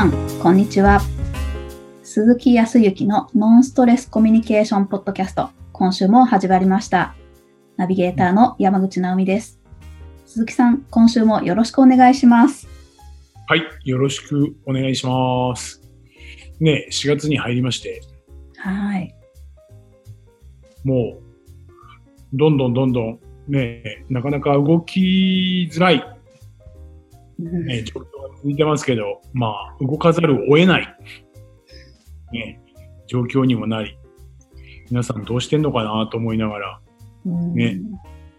さん、こんにちは。鈴木康之のノンストレスコミュニケーションポッドキャスト、今週も始まりました。ナビゲーターの山口直美です。鈴木さん、今週もよろしくお願いします。はい、よろしくお願いします。ね、4月に入りまして、はい。もう、どんどんどんどん、ね、なかなか動きづらい、うん。ね、状況が続いてますけど、まあ、動かざるを得ない、ね、状況にもなり、皆さんどうしてんのかなと思いながら、うん。ね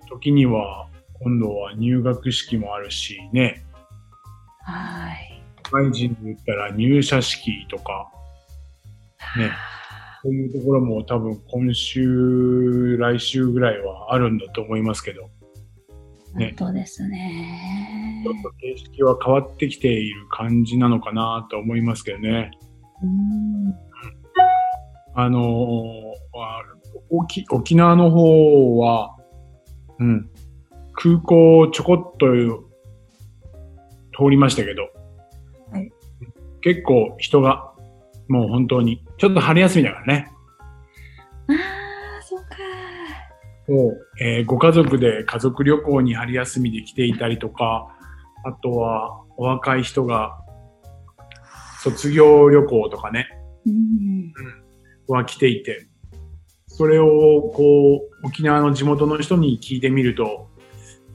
時には、今度は入学式もあるし、ね、はい。社会人で言ったら入社式とか、ね、そういうところも多分今週、来週ぐらいはあるんだと思いますけど、ね本当ですねちょ。っと形式は変わってきている感じなのかなと思いますけどね。うんあの沖沖縄の方は、うん、空港ちょこっと通りましたけど、はい結構人がもう本当に、ちょっと春休みだからね。ああ、そうか。を、えーご家族で家族旅行に春休みで来ていたりとか、あとはお若い人が卒業旅行とかね、うん。は来ていて、それをこう、沖縄の地元の人に聞いてみると、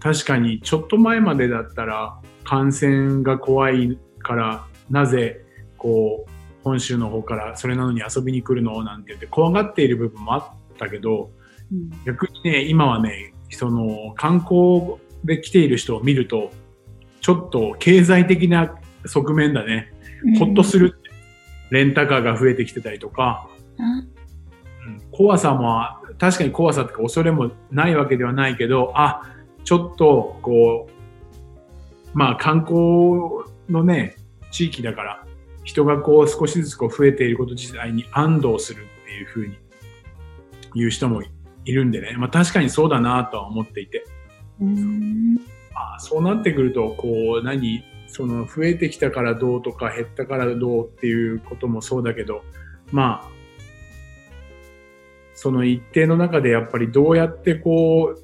確かにちょっと前までだったら感染が怖いから、なぜこう、本州の方からそれなのに遊びに来るの？なんて言って怖がっている部分もあったけど、うん逆にね、今はね、その観光で来ている人を見ると、ちょっと経済的な側面だね。ほっとする。レンタカーが増えてきてたりとか、あうん怖さも、確かに怖さとか恐れもないわけではないけど、あ、ちょっと、こう、まあ観光のね、地域だから、人がこう少しずつこう増えていること自体に安堵するっていうふうに言う人もいるんでね、まあ確かにそうだなとは思っていて、うん。まあそうなってくると、こう、何、その増えてきたからどうとか減ったからどうっていうこともそうだけど、まあ、その一定の中でやっぱりどうやってこう、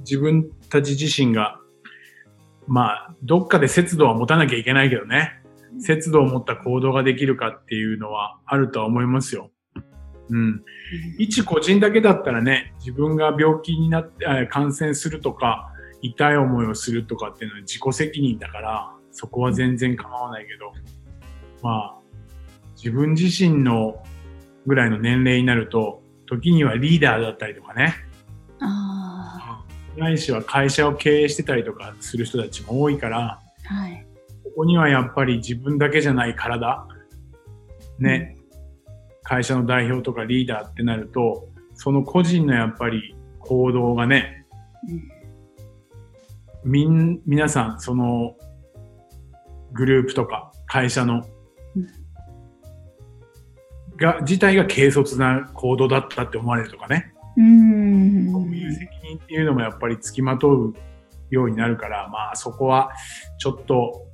自分たち自身が、まあ、どっかで節度は持たなきゃいけないけどね、節度を持った行動ができるかっていうのはあるとは思いますよ。うん。一個人だけだったらね、自分が病気になって、あ感染するとか、痛い思いをするとかっていうのは自己責任だから、そこは全然構わないけど、まあ、自分自身のぐらいの年齢になると、時にはリーダーだったりとかね、あないしは会社を経営してたりとかする人たちも多いから、あ。はい。ここにはやっぱり自分だけじゃない体、ね、会社の代表とかリーダーってなると、その個人のやっぱり行動がね、みん、皆さん、その、グループとか会社のうん、が、自体が軽率な行動だったって思われるとかね。うん。そういう責任っていうのもやっぱり付きまとうようになるから、まあそこはちょっと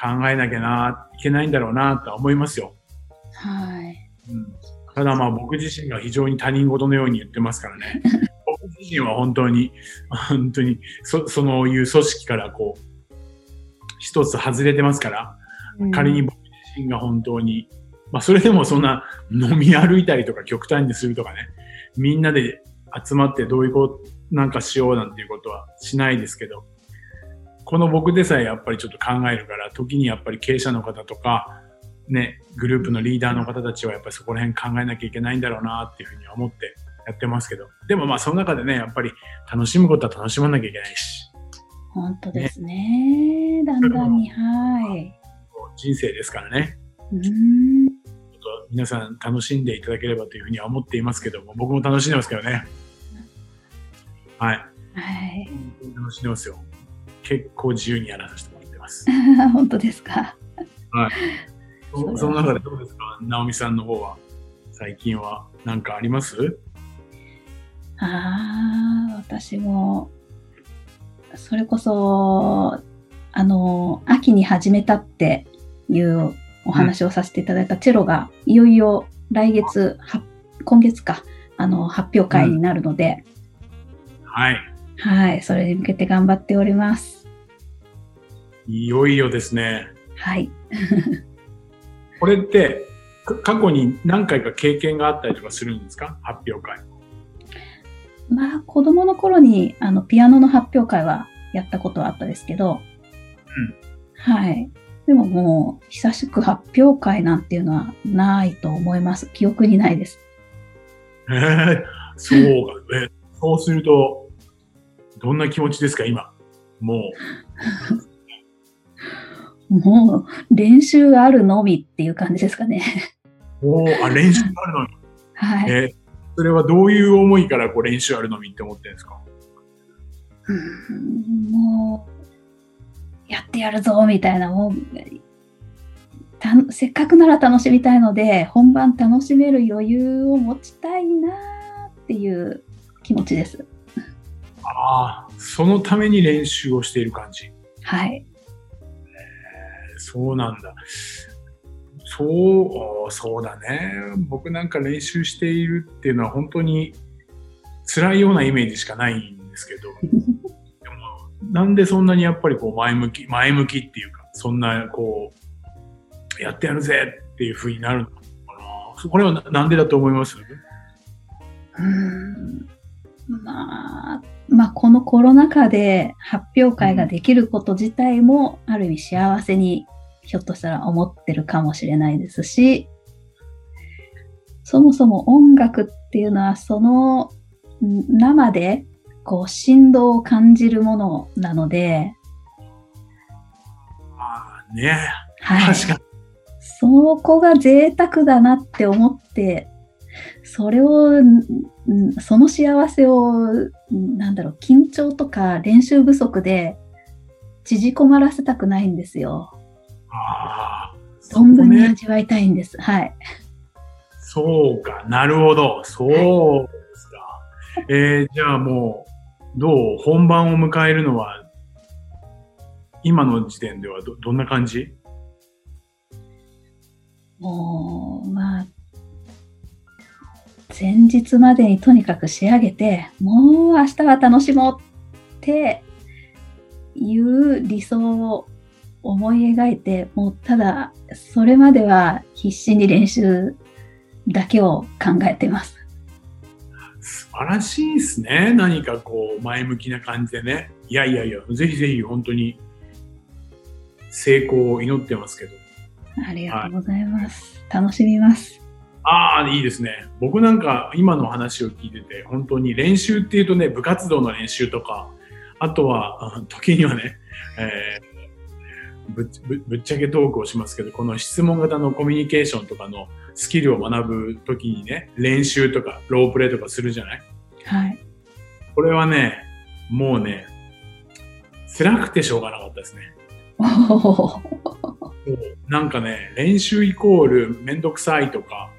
考えなきゃな、いけないんだろうなとは思いますよ。はい。うん、ただまあ僕自身が非常に他人事のように言ってますからね。僕自身は本当に、本当にそ、そのいう組織からこう、一つ外れてますから、仮に僕自身が本当に、まあそれでもそんな飲み歩いたりとか極端にするとかね、みんなで集まってどういうことなんかしようなんていうことはしないですけど、この僕でさえやっぱりちょっと考えるから、時にやっぱり経営者の方とか、ね、グループのリーダーの方たちはやっぱりそこら辺考えなきゃいけないんだろうなっていうふうには思ってやってますけど、でもまあその中でね、やっぱり楽しむことは楽しまなきゃいけないし、本当ですね。だんだんに、はい。人生ですからね。うん。皆さん楽しんでいただければというふうには思っていますけども、僕も楽しんでますけどね。はい。はい。楽しんでますよ。結構自由にやらさせてもらってます。本当ですか。はい。その中でどうですか？直美さんの方は。最近は何かあります？ああ、私も、それこそ、あの、秋に始めたっていうお話をさせていただいたチェロが、いよいよ来月、は今月か、あの、発表会になるので、はい。はい、それに向けて頑張っております。いよいよですね。はい。これって、か過去に何回か経験があったりとかするんですか？発表会。まあ、子供の頃に、あの、ピアノの発表会はやったことはあったですけど、うんはい。でももう、久しく発表会なんていうのはないと思います。記憶にないです。えー、そうか。えそうすると、どんな気持ちですか？今。も もう、練習あるのみっていう感じですかね。う、おーあ、練習あるのに。はい。えーそれはどういう思いからこう練習あるのみって思ってるんですか？うんもう、やってやるぞ、みたいな、もう、たせっかくなら楽しみたいので、本番楽しめる余裕を持ちたいなっていう気持ちです。ああ、そのために練習をしている感じ。はい。えーそうなんだ。そう、そうだね。僕なんか練習しているっていうのは本当に辛いようなイメージしかないんですけど、でもなんでそんなにやっぱりこう前向き、前向きっていうか、そんなこう、やってやるぜっていう風になるのかな。これはななんでだと思います？うーんまあ、まあ、このコロナ禍で発表会ができること自体も、ある意味幸せにひょっとしたら思ってるかもしれないですし、そもそも音楽っていうのは、そのん生でこう振動を感じるものなので、ああ、ねはい。確かに。そこが贅沢だなって思って、それを、その幸せを、んなんだろう、緊張とか練習不足で縮こまらせたくないんですよ。存分にね。味わいたいんです。はい。そうか、なるほど。そうですか。えー、じゃあもう、どう？本番を迎えるのは、今の時点ではどどんな感じ？もう、まあ、前日までにとにかく仕上げて、もう明日は楽しもうっていう理想を思い描いて、もうただ、それまでは必死に練習だけを考えてます。素晴らしいですね。何かこう、前向きな感じでね。いやいやいや、ぜひぜひ本当に成功を祈ってますけど。ありがとうございます。楽しみます。ああ、いいですね。僕なんか今の話を聞いてて、本当に練習っていうとね、部活動の練習とか、あとは、あ時にはね、えーぶっぶぶっちゃけトークをしますけど、この質問型のコミュニケーションとかのスキルを学ぶときにね、練習とかロープレイとかするじゃない？はい。これはね、もうね、辛くてしょうがなかったですね。なんかね、練習イコールめんどくさいとか、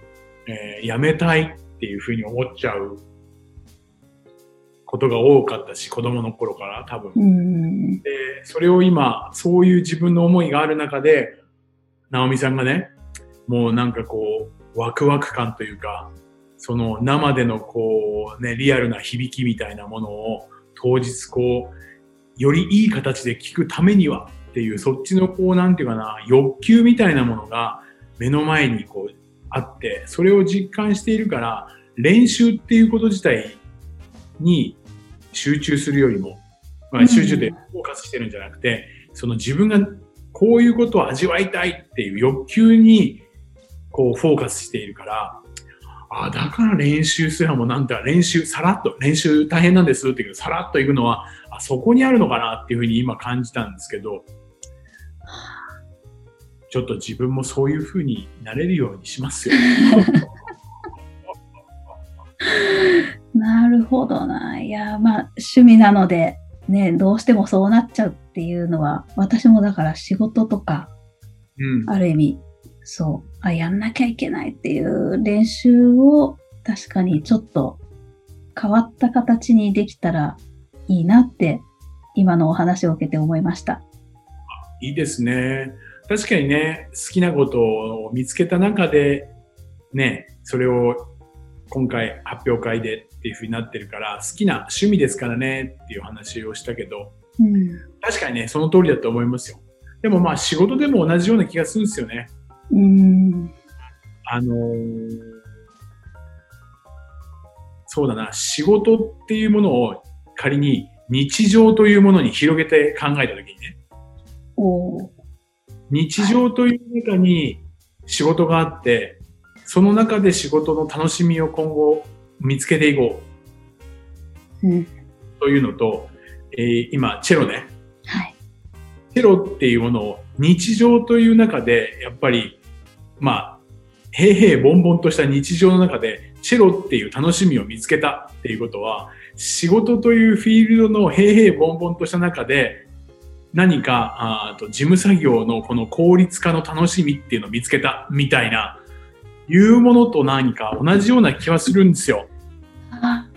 えーやめたいっていうふうに思っちゃうことが多かったし、子供の頃から多分。で、それを今、そういう自分の思いがある中で、直美さんがね、もうなんかこう、ワクワク感というか、その生でのこう、ね、リアルな響きみたいなものを当日こう、よりいい形で聞くためにはっていう、そっちのこう、なんていうかな、欲求みたいなものが目の前にこう、あって、それを実感しているから、練習っていうこと自体に集中するよりも、まあ、集中でフォーカスしてるんじゃなくて、その自分がこういうことを味わいたいっていう欲求にこうフォーカスしているから、あだから練習すらもなんて練習さらっと練習大変なんですって言うけどさらっと行くのはあそこにあるのかなっていうふうに今感じたんですけどちょっと自分もそういうふうになれるようにしますよ。なるほどな。いや、まあ、趣味なので、ね、どうしてもそうなっちゃうっていうのは、私もだから仕事とか、うん、ある意味、そう、あ、やんなきゃいけないっていう練習を、確かにちょっと変わった形にできたらいいなって、今のお話を受けて思いました。いいですね。確かにね、好きなことを見つけた中で、ね、それを今回発表会でっていうふうになってるから、好きな趣味ですからねっていう話をしたけど、うん。確かにね、その通りだと思いますよ。でもまあ仕事でも同じような気がするんですよね。うん。あのーそうだな、仕事っていうものを仮に日常というものに広げて考えたときにね、日常という中に仕事があって、その中で仕事の楽しみを今後見つけていこうん。うというのと、えー今、チェロね。はい。チェロっていうものを日常という中で、やっぱり、まあ、平々凡々とした日常の中で、チェロっていう楽しみを見つけたっていうことは、仕事というフィールドの平々凡々とした中で、何か、あーと事務作業のこの効率化の楽しみっていうのを見つけたみたいな、いうものと何か同じような気はするんですよ。あ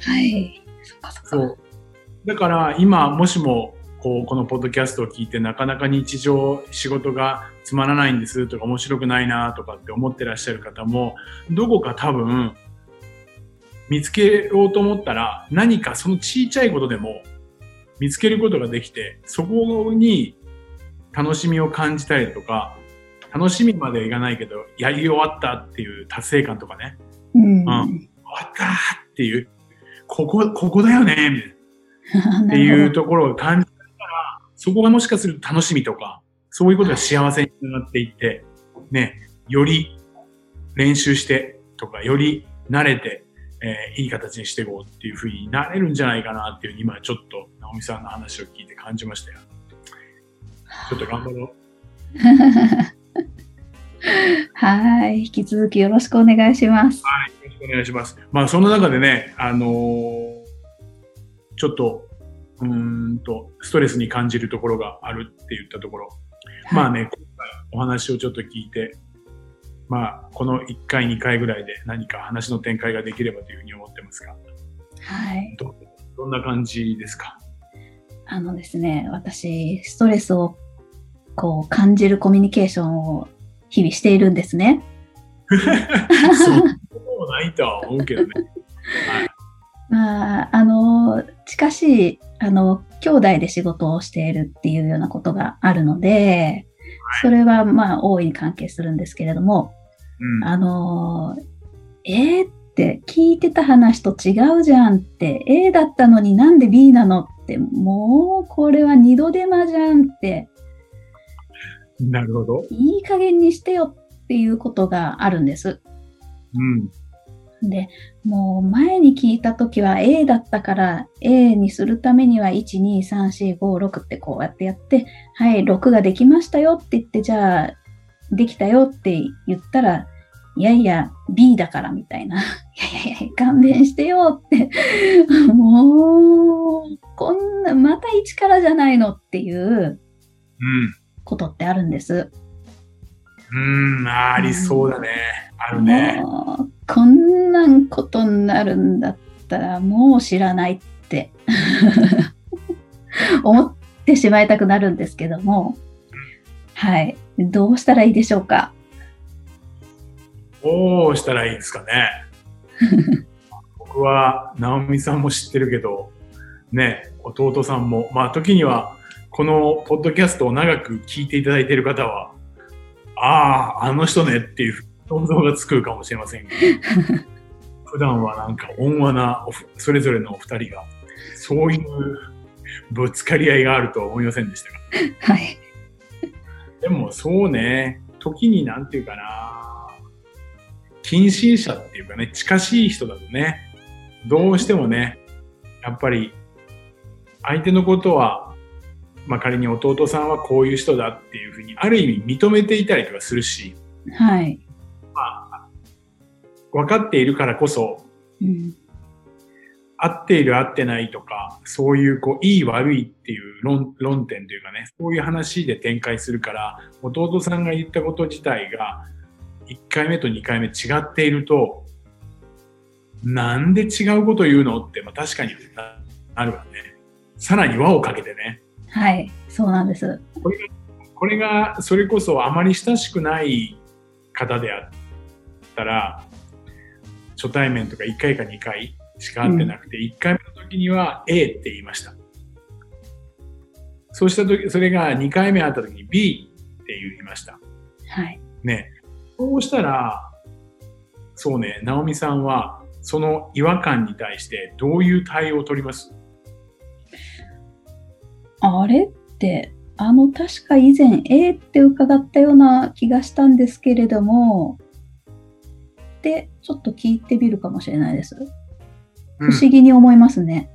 はい。そっかそっか。そう。だから今、もしも、こう、このポッドキャストを聞いて、なかなか日常、仕事がつまらないんですとか、面白くないなとかって思ってらっしゃる方も、どこか多分、見つけようと思ったら、何かそのちいちゃいことでも見つけることができて、そこに楽しみを感じたりとか、楽しみまではいかないけど、やり終わったっていう達成感とかね、うん。終わったっていう、ここ、ここだよね、みたいな。っていうところを感じたら、そこがもしかすると楽しみとか、そういうことが幸せにつながっていって、ね、より練習してとか、より慣れて、えーいい形にしていこうっていうふうになれるんじゃないかなっていう、今ちょっと、直美さんの話を聞いて感じましたよ。ちょっと頑張ろう。はい。引き続きよろしくお願いします。はい、よろしくお願いします。まあ、その中でね、あのーちょっと、うーんと、ストレスに感じるところがあるって言ったところ、まあね、今回お話をちょっと聞いて、まあ、この1回、2回ぐらいで何か話の展開ができればというふうに思ってますが、はい。どどんな感じですか？あのですね、私、ストレスをこう感じるコミュニケーションを日々しているんですね。そんなこともないとは思うけどね。まあ、あの、近しい、あの、兄弟で仕事をしているっていうようなことがあるので、それはまあ大いに関係するんですけれども、うん。あの、えーって聞いてた話と違うじゃんって、A だったのになんで B なのって、もうこれは二度手間じゃんって、なるほど。いい加減にしてよっていうことがあるんです。うん。で、もう前に聞いたときは A だったから A にするためには1、2、3、4、5、6ってこうやってやって、はい、6ができましたよって言って、じゃあ、できたよって言ったら、いやいや、B だからみたいな。いやいやいや、勘弁してよって。もう、こんな、また一からじゃないのっていうことってあるんです。うん。うん、ありそうだね。あるね。もうこんなんことになるんだったらもう知らないって 思ってしまいたくなるんですけども、はい。どうしたらいいでしょうか？どうしたらいいですかね。僕は、直美さんも知ってるけど、ね、弟さんも、まあ時には、このポッドキャストを長く聞いていただいている方は、ああ、あの人ねっていう想像がつくかもしれませんが、普段はなんか温和なそれぞれのお二人が、そういうぶつかり合いがあるとは思いませんでしたが。はい。でもそうね、時になんていうかな、近親者っていうかね、近しい人だとね、どうしてもね、やっぱり相手のことは、まあ仮に弟さんはこういう人だっていうふうに、ある意味認めていたりとかするし、はい。分かっているからこそ、うん。合っている合ってないとか、そういうこう、いい悪いっていう論論点というかね、そういう話で展開するから、弟さんが言ったこと自体が、1回目と2回目違っていると、なんで違うこと言うのって、まあ確かにななるわね。さらに輪をかけてね。はい。そうなんです。ここれが、それこそあまり親しくない方であったら、初対面とか1回か2回しか会ってなくて、1回目の時には A って言いました。そうした時、それが2回目会った時に B って言いました。はい。ね。そうしたら、そうね、直美さんは、その違和感に対してどういう対応を取ります？あれ？って、あの、確か以前 A って伺ったような気がしたんですけれども、で、ちょっと聞いてみるかもしれないです。うん不思議に思いますね。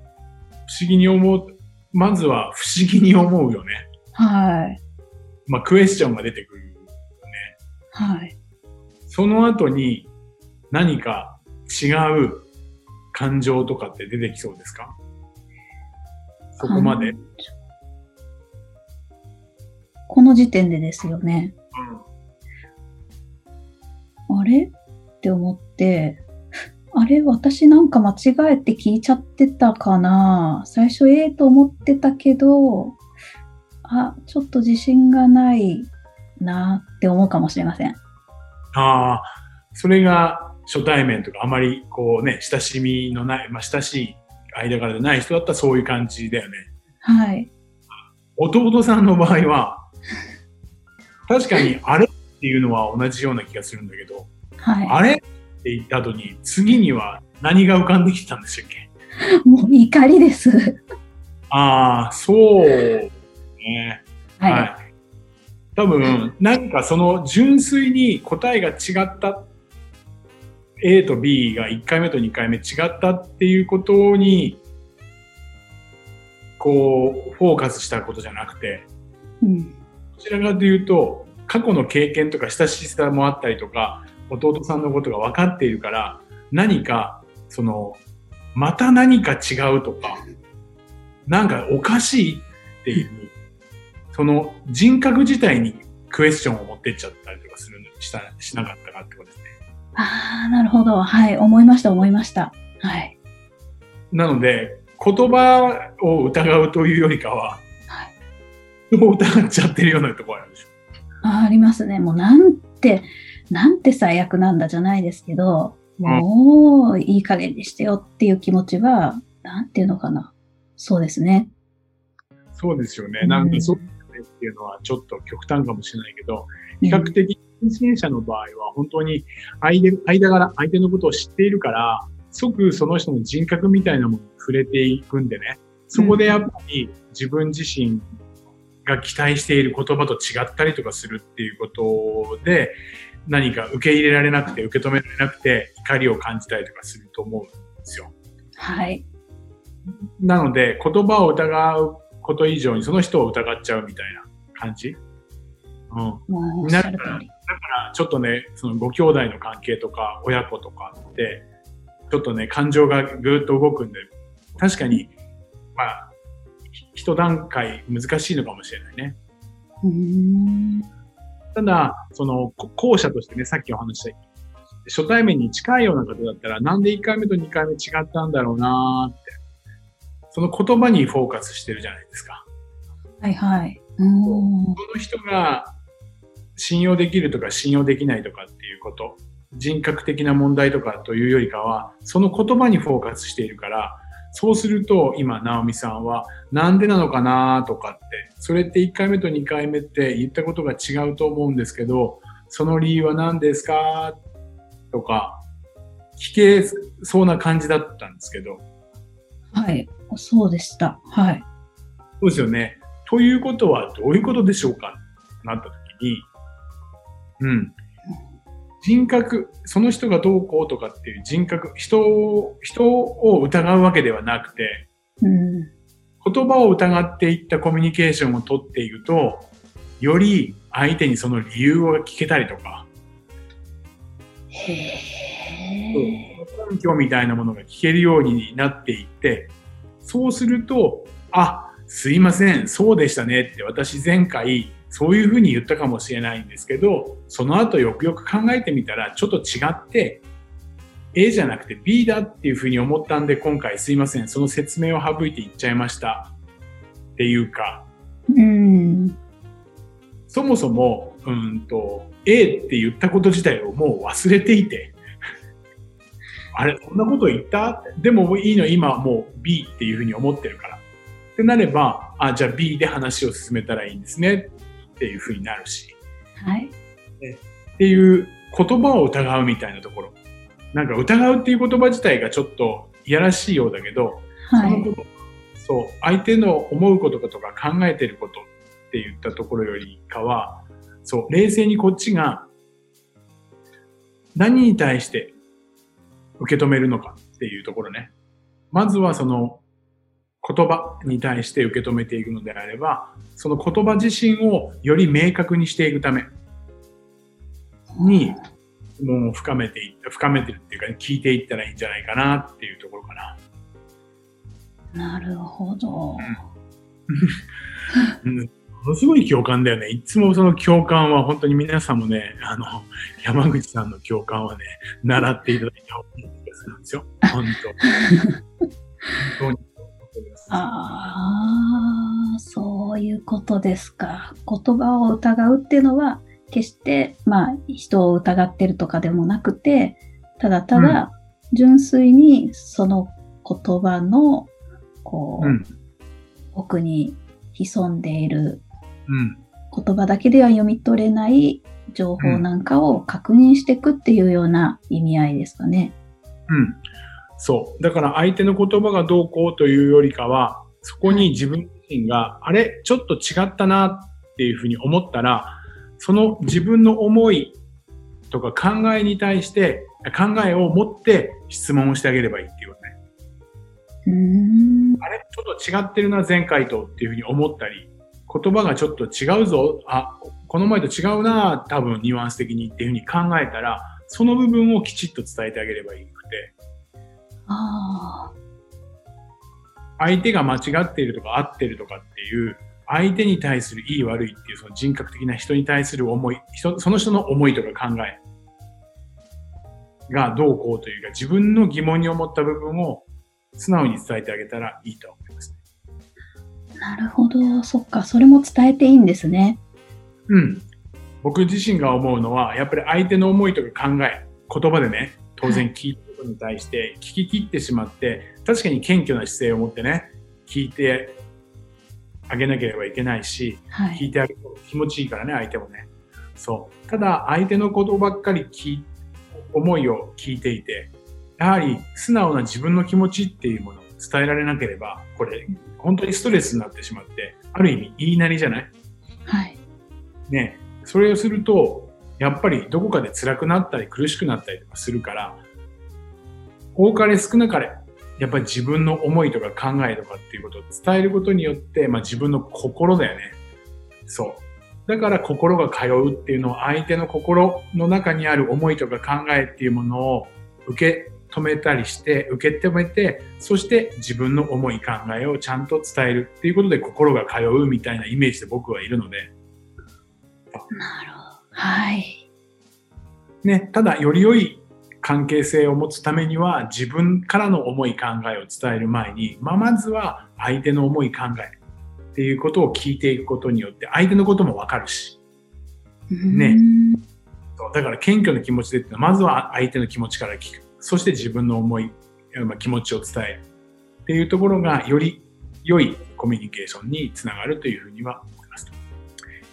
不思議に思う、まずは不思議に思うよね。はい。まあ、クエスチョンが出てくるよね。はい。その後に何か違う感情とかって出てきそうですか？そこまで。この時点でですよね。あれ？って思って、あれ？私なんか間違えて聞いちゃってたかな？最初 A と思ってたけど、あ、ちょっと自信がないなって思うかもしれません。ああ、それが初対面とかあまりこうね、親しみのない、まあ、親しい間柄でない人だったらそういう感じだよね。はい。弟さんの場合は、確かにあれっていうのは同じような気がするんだけど、はあれって言った後に次には何が浮かんできてたんでしたっけ？い。もう怒りです。ああ、そうね。はい。はい。多分、何かその純粋に答えが違った A と B が1回目と2回目違ったっていうことに、こう、フォーカスしたことじゃなくて、うん。どちらかというと、過去の経験とか親しさもあったりとか、弟さんのことが分かっているから、何か、その、また何か違うとか、なんかおかしいっていう、その人格自体にクエスチョンを持ってっちゃったりとかするしたしなかったかってことですね。ああ、なるほど。はい。思いました、思いました。はい。なので、言葉を疑うというよりかは、疑っちゃってるようなところあるでしょ。あありますね。もうなんて、なんて最悪なんだじゃないですけど、もういい加減にしてよっていう気持ちは、なんていうのかな。そうですね。そうですよね。うんなんかそうっていうのはちょっと極端かもしれないけど、比較的近親者の場合は本当に相手間柄、相手のことを知っているから、即その人の人格みたいなものに触れていくんでね、そこでやっぱり自分自身が期待している言葉と違ったりとかするっていうことで、何か受け入れられなくて、受け止められなくて、怒りを感じたりとかすると思うんですよ。はい。なので、言葉を疑うこと以上にその人を疑っちゃうみたいな感じ。うん。もうおっしゃる通り。だから、ちょっとね、そのご兄弟の関係とか、親子とかって、ちょっとね、感情がぐーっと動くんで、確かに、まあ、ひ一段階難しいのかもしれないね。ただ、その、こ後者としてね、さっきお話した、初対面に近いような方だったら、なんで1回目と2回目違ったんだろうなーって、その言葉にフォーカスしてるじゃないですか。はいはい。うーん。その人が信用できるとか信用できないとかっていうこと、人格的な問題とかというよりかは、その言葉にフォーカスしているから、そうすると今、直美さんは、なんでなのかなとかって、それって1回目と2回目って言ったことが違うと思うんですけど、その理由は何ですかとか、聞けそうな感じだったんですけど、はい。そうでした。はい。そうですよね。ということはどういうことでしょうかなったときに、うん。人格、その人がどうこうとかっていう人格、人を、人を疑うわけではなくて、うん。言葉を疑っていったコミュニケーションをとっていくと、より相手にその理由を聞けたりとか。根拠みたいなものが聞けるようになっていって、そうすると、あ、すいません、そうでしたねって私前回そういうふうに言ったかもしれないんですけど、その後よくよく考えてみたらちょっと違って、A じゃなくて B だっていうふうに思ったんで今回すいません、その説明を省いて言っちゃいました。っていうか、うん。そもそも、うんと、A って言ったこと自体をもう忘れていて、あれ、そんなこと言った？でもいいの、今はもう B っていうふうに思ってるから。ってなれば、あ、じゃあ B で話を進めたらいいんですねっていうふうになるし。はい。っていう言葉を疑うみたいなところ。なんか疑うっていう言葉自体がちょっといやらしいようだけど、はい。そのこと、そう、相手の思うこととか考えてることって言ったところよりかは、そう、冷静にこっちが何に対して受け止めるのかっていうところね。まずはその言葉に対して受け止めていくのであれば、その言葉自身をより明確にしていくために、もう深めていった、深めてるっていうか、聞いていったらいいんじゃないかなっていうところかな。なるほど。うん、ものすごい共感だよね。いつもその共感は本当に皆さんもね、あの、山口さんの共感はね、習っていただいた方がいい気がするんですよ。本当。本当に。ああ、そういうことですか。言葉を疑うっていうのは、決して、まあ、人を疑ってるとかでもなくて、ただただ、純粋にその言葉の、こう、うん。奥に潜んでいるうん。言葉だけでは読み取れない情報なんかを確認していくっていうような意味合いですかね。うん。そう。だから相手の言葉がどうこうというよりかは、そこに自分自身が、あれ、ちょっと違ったなっていうふうに思ったら、その自分の思いとか考えに対して、考えを持って質問をしてあげればいいっていうことね。あれ、ちょっと違ってるな、前回とっていうふうに思ったり、言葉がちょっと違うぞ、あ、この前と違うな、多分ニュアンス的にっていうふうに考えたら、その部分をきちっと伝えてあげればいい。相手が間違っているとか合ってるとかっていう、相手に対するいい悪いっていうその人格的な人に対する思い、人その人の思いとか考えがどうこうというか、自分の疑問に思った部分を素直に伝えてあげたらいいと思います。なるほど。そっか。それも伝えていいんですね。うん。僕自身が思うのは、やっぱり相手の思いとか考え、言葉でね、当然聞いたことに対して聞き切ってしまって、確かに謙虚な姿勢を持ってね、聞いてあげなければいけないし、はい。聞いてあげると気持ちいいからね、相手もね。そう。ただ、相手のことばっかり聞い、思いを聞いていて、やはり素直な自分の気持ちっていうものを伝えられなければ、これ、本当にストレスになってしまって、ある意味言いなりじゃない？はい。ね。それをすると、やっぱりどこかで辛くなったり苦しくなったりとかするから、多かれ少なかれ、やっぱり自分の思いとか考えとかっていうことを伝えることによって、まあ自分の心だよね。そう。だから心が通うっていうのは相手の心の中にある思いとか考えっていうものを受け止めたりして、受け止めて、そして自分の思い考えをちゃんと伝えるっていうことで心が通うみたいなイメージで僕はいるので、なるほど。はい。ね、ただより良い関係性を持つためには自分からの思い考えを伝える前に、まあ、まずは相手の思い考えっていうことを聞いていくことによって相手のこともわかるし、ね。だから謙虚な気持ちでってまずは相手の気持ちから聞く。そして自分の思い、まあ、気持ちを伝える。っていうところがより良いコミュニケーションにつながるというふうには思います。と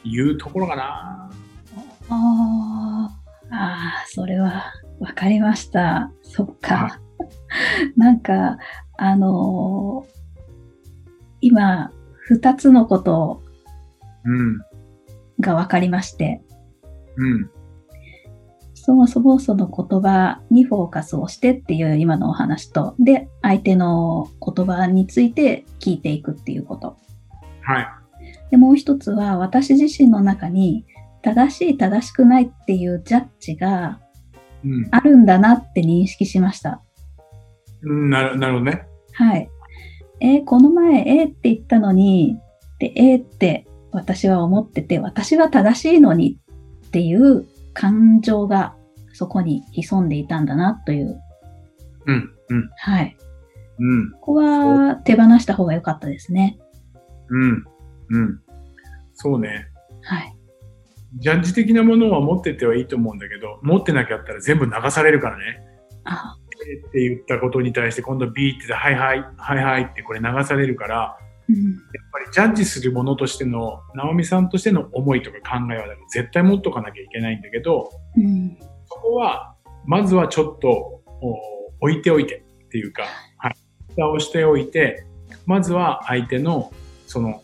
いうところかな。あー。あー、それはわかりました。そっか。なんか、あのー今、二つのことうん。がわかりまして、うん。そもそもその言葉にフォーカスをしてっていう今のお話と、で、相手の言葉について聞いていくっていうこと。はい。で、もう一つは私自身の中に正しい正しくないっていうジャッジがうん。あるんだなって認識しました。うんなるなるほどね。はい。えーこの前 A って言ったのに、で、A って私は思ってて、私は正しいのにっていう感情がそこに潜んでいたんだなという。うん。うん。はい。うん。ここは手放した方が良かったですね。うん。うん。そうね。はい。ジャッジ的なものは持ってってはいいと思うんだけど、持ってなきゃったら全部流されるからね。あって言ったことに対して今度 B ってはいはい、はいはいってこれ流されるから、うん。やっぱりジャッジするものとしての、直美さんとしての思いとか考えは絶対持っとかなきゃいけないんだけど、うん。そこは、まずはちょっとお置いておいてっていうか、はい。蓋をしておいて、まずは相手のその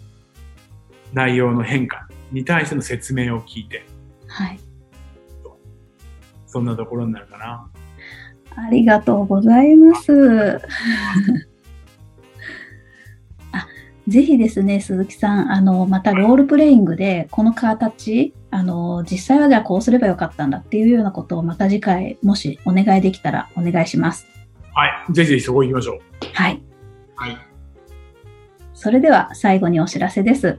内容の変化に対しての説明を聞いて、はい。そんなところになるかな。ありがとうございます。あ、ぜひですね、鈴木さん、あの、またロールプレイングで、この形、あの、実際はじゃあこうすればよかったんだっていうようなことをまた次回、もしお願いできたらお願いします。はい。ぜひぜひそこ行きましょう。はい。はい。それでは最後にお知らせです。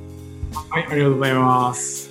はい、ありがとうございます。